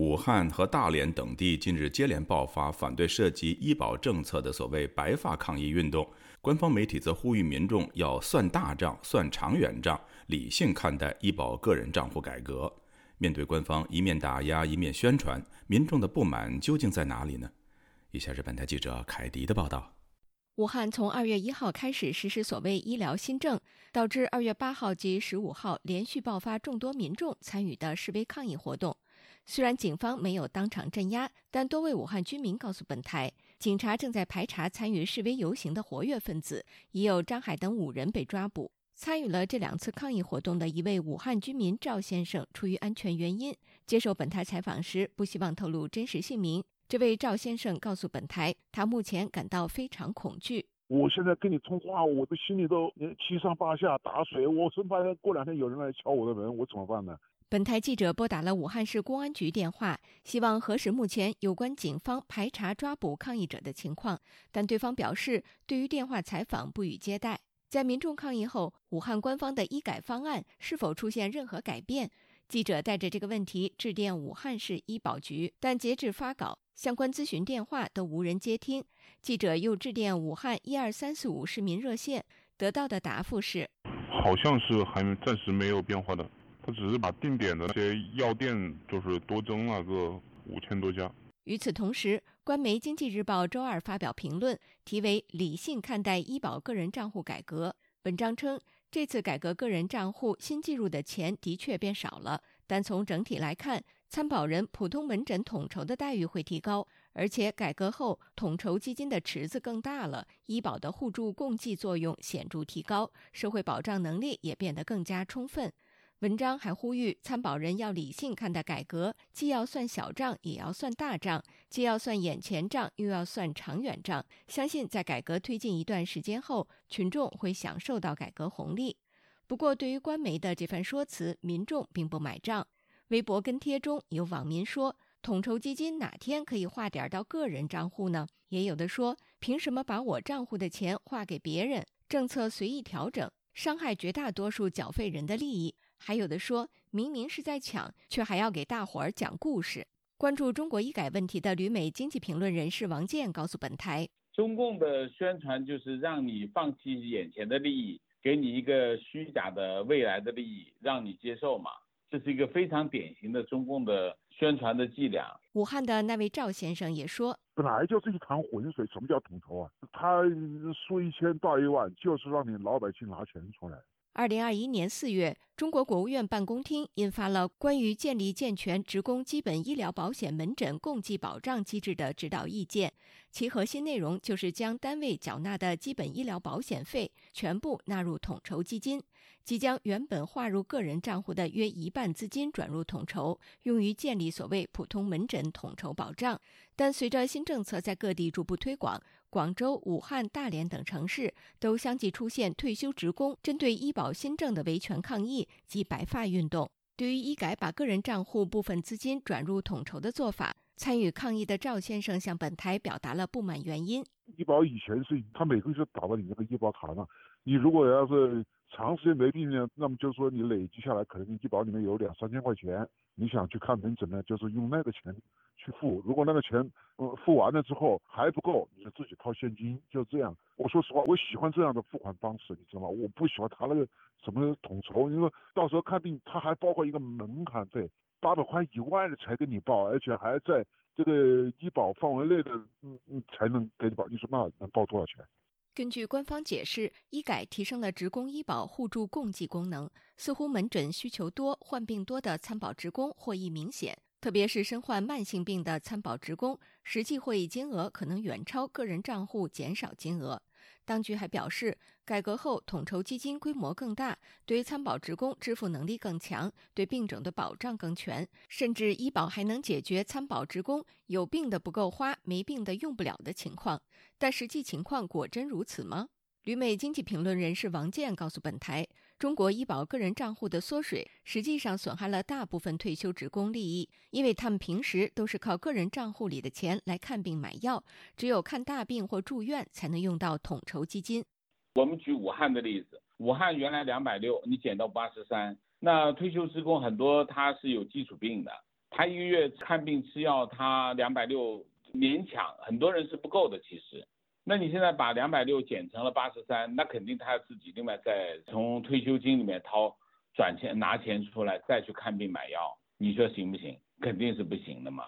武汉和大连等地近日接连爆发反对涉及医保政策的所谓“白发抗议”运动，官方媒体则呼吁民众要算大账、算长远账，理性看待医保个人账户改革。面对官方一面打压一面宣传，民众的不满究竟在哪里呢？以下是本台记者凯迪的报道。武汉从二月一号开始实施所谓医疗新政，导致二月八号及十五号连续爆发众多民众参与的示威抗议活动。虽然警方没有当场镇压，但多位武汉居民告诉本台，警察正在排查参与示威游行的活跃分子，已有张海等五人被抓捕。参与了这两次抗议活动的一位武汉居民赵先生，出于安全原因，接受本台采访时不希望透露真实姓名。这位赵先生告诉本台，他目前感到非常恐惧。我现在跟你通话，我的心里都七上八下打水。我生怕过两天有人来敲我的门，我怎么办呢？本台记者拨打了武汉市公安局电话，希望核实目前有关警方排查抓捕抗议者的情况，但对方表示对于电话采访不予接待。在民众抗议后，武汉官方的医改方案是否出现任何改变？记者带着这个问题致电武汉市医保局，但截至发稿，相关咨询电话都无人接听。记者又致电武汉一二三四五市民热线，得到的答复是：好像是还暂时没有变化的，他只是把定点的那些药店就是多增了个五千多家。与此同时，官媒《经济日报》周二发表评论，题为“理性看待医保个人账户改革”。文章称，这次改革个人账户新计入的钱的确变少了，但从整体来看，参保人普通门诊统筹的待遇会提高，而且改革后统筹基金的池子更大了，医保的互助共济作用显著提高，社会保障能力也变得更加充分。文章还呼吁参保人要理性看待改革，既要算小账，也要算大账；既要算眼前账，又要算长远账。相信在改革推进一段时间后，群众会享受到改革红利。不过，对于官媒的这番说辞，民众并不买账。微博跟帖中有网民说：“统筹基金哪天可以划点到个人账户呢？”也有的说：“凭什么把我账户的钱划给别人？政策随意调整，伤害绝大多数缴费人的利益。”还有的说，明明是在抢，却还要给大伙儿讲故事。关注中国医改问题的旅美经济评论人士王健告诉本台：“中共的宣传就是让你放弃眼前的利益，给你一个虚假的未来的利益，让你接受嘛。这是一个非常典型的中共的宣传的伎俩。”武汉的那位赵先生也说：“本来就是一潭浑水，什么叫统筹啊？他说一千道一万，就是让你老百姓拿钱出来。”二零二一年四月，中国国务院办公厅印发了关于建立健全职工基本医疗保险门诊共济保障机制的指导意见，其核心内容就是将单位缴纳的基本医疗保险费全部纳入统筹基金。即将原本划入个人账户的约一半资金转入统筹，用于建立所谓普通门诊统筹保障。但随着新政策在各地逐步推广，广州、武汉、大连等城市都相继出现退休职工针对医保新政的维权抗议及白发运动。对于医改把个人账户部分资金转入统筹的做法，参与抗议的赵先生向本台表达了不满原因。医保以前是他每个月打到你那个医保卡上，你如果要是。长时间没病呢，那么就是说你累积下来可能医保里面有两三千块钱，你想去看门诊呢，就是用那个钱去付。如果那个钱呃付完了之后还不够，你就自己掏现金，就这样。我说实话，我喜欢这样的付款方式，你知道吗？我不喜欢他那个什么统筹，因为到时候看病他还包括一个门槛费，八百块以外的才给你报，而且还在这个医保范围内的，嗯嗯才能给你报。你说那能报多少钱？根据官方解释，医改提升了职工医保互助共济功能，似乎门诊需求多、患病多的参保职工获益明显。特别是身患慢性病的参保职工，实际获益金额可能远超个人账户减少金额。当局还表示，改革后统筹基金规模更大，对参保职工支付能力更强，对病种的保障更全，甚至医保还能解决参保职工有病的不够花、没病的用不了的情况。但实际情况果真如此吗？旅美经济评论人士王健告诉本台，中国医保个人账户的缩水，实际上损害了大部分退休职工利益，因为他们平时都是靠个人账户里的钱来看病买药，只有看大病或住院才能用到统筹基金。我们举武汉的例子，武汉原来两百六，你减到八十三，那退休职工很多他是有基础病的，他一个月看病吃药，他两百六勉强，很多人是不够的。其实，那你现在把两百六减成了八十三，那肯定他要自己另外再从退休金里面掏转钱拿钱出来再去看病买药，你说行不行？肯定是不行的嘛。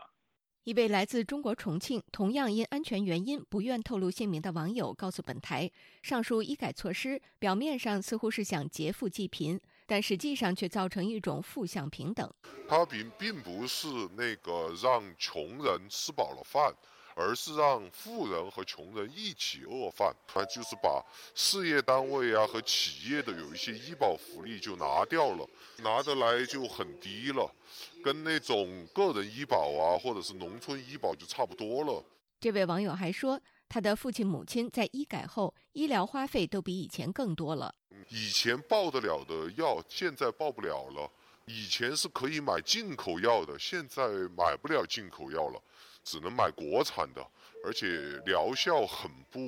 一位来自中国重庆、同样因安全原因不愿透露姓名的网友告诉本台，上述医改措施表面上似乎是想劫富济贫。但实际上却造成一种负向平等。它并并不是那个让穷人吃饱了饭，而是让富人和穷人一起饿饭。那就是把事业单位啊和企业的有一些医保福利就拿掉了，拿得来就很低了，跟那种个人医保啊或者是农村医保就差不多了。这位网友还说。他的父亲、母亲在医改后，医疗花费都比以前更多了。以前报得了的药，现在报不了了。以前是可以买进口药的，现在买不了进口药了，只能买国产的，而且疗效很不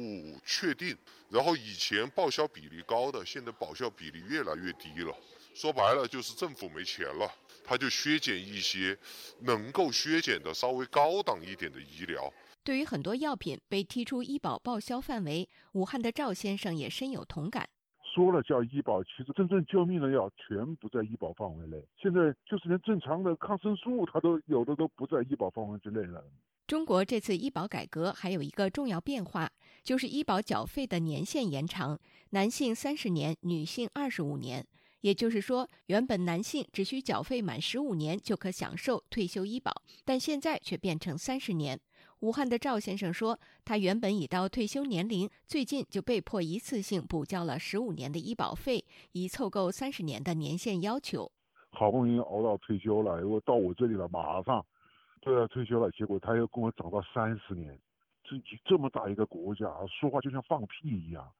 确定。然后以前报销比例高的，现在报销比例越来越低了。说白了就是政府没钱了，他就削减一些能够削减的稍微高档一点的医疗。对于很多药品被踢出医保报销范围，武汉的赵先生也深有同感。说了叫医保，其实真正救命的药全不在医保范围内。现在就是连正常的抗生素，它都有的都不在医保范围之内了。中国这次医保改革还有一个重要变化，就是医保缴费的年限延长，男性三十年，女性二十五年。也就是说，原本男性只需缴费满十五年就可享受退休医保，但现在却变成三十年。武汉的赵先生说，他原本已到退休年龄，最近就被迫一次性补交了十五年的医保费，以凑够三十年的年限要求。好不容易熬到退休了，如果到我这里了，马上都要退休了，结果他又跟我涨到三十年，这这么大一个国家，说话就像放屁一样。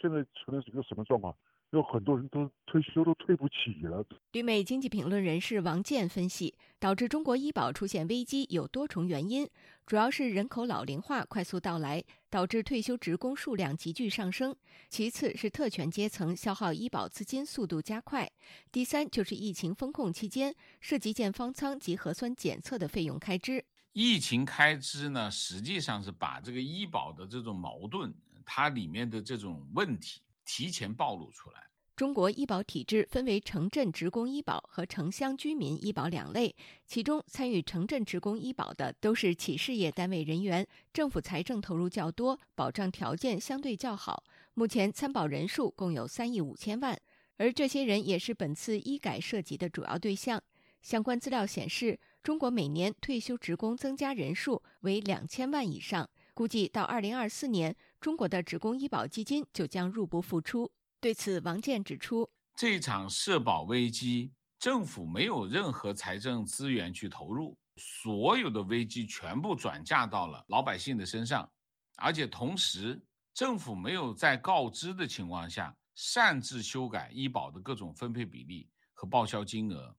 现在成了一个什么状况？有很多人都退休都退不起了。旅美经济评论人士王健分析，导致中国医保出现危机有多重原因，主要是人口老龄化快速到来，导致退休职工数量急剧上升；其次是特权阶层消耗医保资金速度加快；第三就是疫情风控期间涉及建方舱及核酸检测的费用开支。疫情开支呢，实际上是把这个医保的这种矛盾，它里面的这种问题。提前暴露出来。中国医保体制分为城镇职工医保和城乡居民医保两类，其中参与城镇职工医保的都是企事业单位人员，政府财政投入较多，保障条件相对较好。目前参保人数共有三亿五千万，而这些人也是本次医改涉及的主要对象。相关资料显示，中国每年退休职工增加人数为两千万以上。估计到二零二四年，中国的职工医保基金就将入不敷出。对此，王健指出，这场社保危机，政府没有任何财政资源去投入，所有的危机全部转嫁到了老百姓的身上，而且同时，政府没有在告知的情况下擅自修改医保的各种分配比例和报销金额，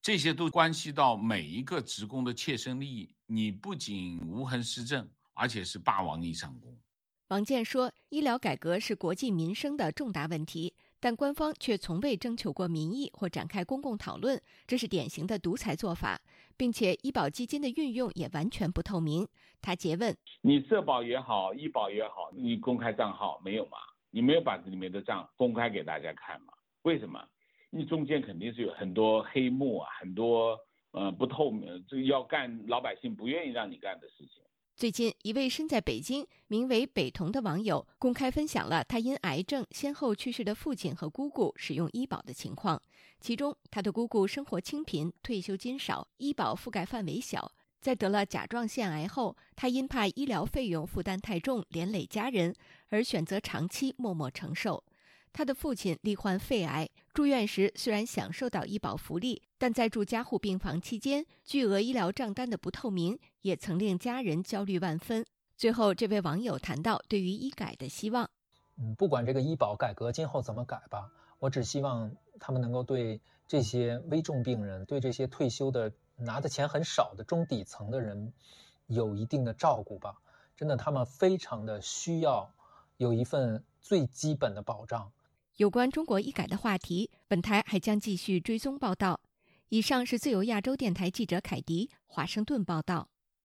这些都关系到每一个职工的切身利益。你不仅无痕施政。而且是霸王硬上弓。王健说：“医疗改革是国计民生的重大问题，但官方却从未征求过民意或展开公共讨论，这是典型的独裁做法，并且医保基金的运用也完全不透明。”他诘问：“你社保也好，医保也好，你公开账号没有吗？你没有把这里面的账公开给大家看吗？为什么？你中间肯定是有很多黑幕啊，很多呃不透明，这要干老百姓不愿意让你干的事情。”最近，一位身在北京、名为北童的网友公开分享了他因癌症先后去世的父亲和姑姑使用医保的情况。其中，他的姑姑生活清贫，退休金少，医保覆盖范围小。在得了甲状腺癌后，他因怕医疗费用负担太重，连累家人，而选择长期默默承受。他的父亲罹患肺癌，住院时虽然享受到医保福利，但在住加护病房期间，巨额医疗账单的不透明，也曾令家人焦虑万分。最后，这位网友谈到对于医改的希望：嗯，不管这个医保改革今后怎么改吧，我只希望他们能够对这些危重病人，对这些退休的拿的钱很少的中底层的人，有一定的照顾吧。真的，他们非常的需要有一份最基本的保障。有关中国医改的话题，本台还将继续追踪报道。以上是自由亚洲电台记者凯迪华盛顿报道。